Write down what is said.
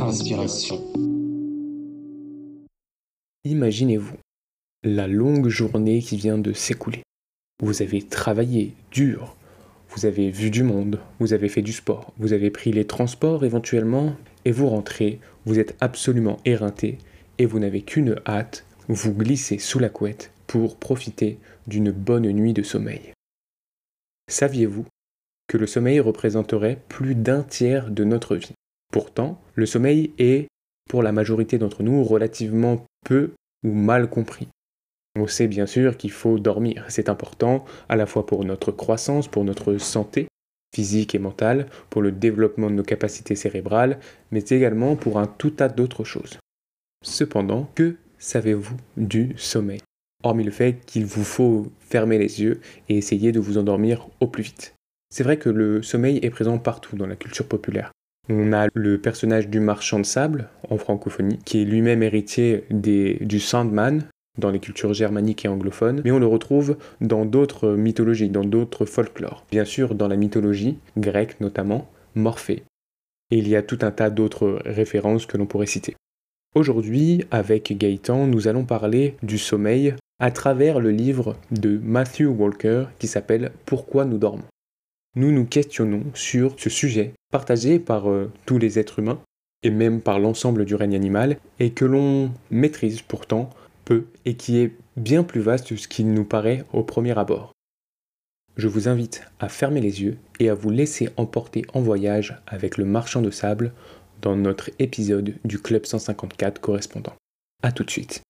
Inspiration. Imaginez-vous la longue journée qui vient de s'écouler. Vous avez travaillé dur, vous avez vu du monde, vous avez fait du sport, vous avez pris les transports éventuellement, et vous rentrez, vous êtes absolument éreinté, et vous n'avez qu'une hâte, vous glissez sous la couette pour profiter d'une bonne nuit de sommeil. Saviez-vous que le sommeil représenterait plus d'un tiers de notre vie? Pourtant, le sommeil est, pour la majorité d'entre nous, relativement peu ou mal compris. On sait bien sûr qu'il faut dormir, c'est important à la fois pour notre croissance, pour notre santé physique et mentale, pour le développement de nos capacités cérébrales, mais également pour un tout tas d'autres choses. Cependant, que savez-vous du sommeil? Hormis le fait qu'il vous faut fermer les yeux et essayer de vous endormir au plus vite. C'est vrai que le sommeil est présent partout dans la culture populaire. On a le personnage du marchand de sable en francophonie, qui est lui-même héritier du Sandman dans les cultures germaniques et anglophones, mais on le retrouve dans d'autres mythologies, dans d'autres folklores. Bien sûr, dans la mythologie grecque notamment, Morphée. Et il y a tout un tas d'autres références que l'on pourrait citer. Aujourd'hui, avec Gaëtan, nous allons parler du sommeil à travers le livre de Matthew Walker qui s'appelle Pourquoi nous dormons? Nous nous questionnons sur ce sujet partagé par euh, tous les êtres humains et même par l'ensemble du règne animal et que l'on maîtrise pourtant peu et qui est bien plus vaste que ce qu'il nous paraît au premier abord. Je vous invite à fermer les yeux et à vous laisser emporter en voyage avec le marchand de sable dans notre épisode du Club 154 correspondant. A tout de suite.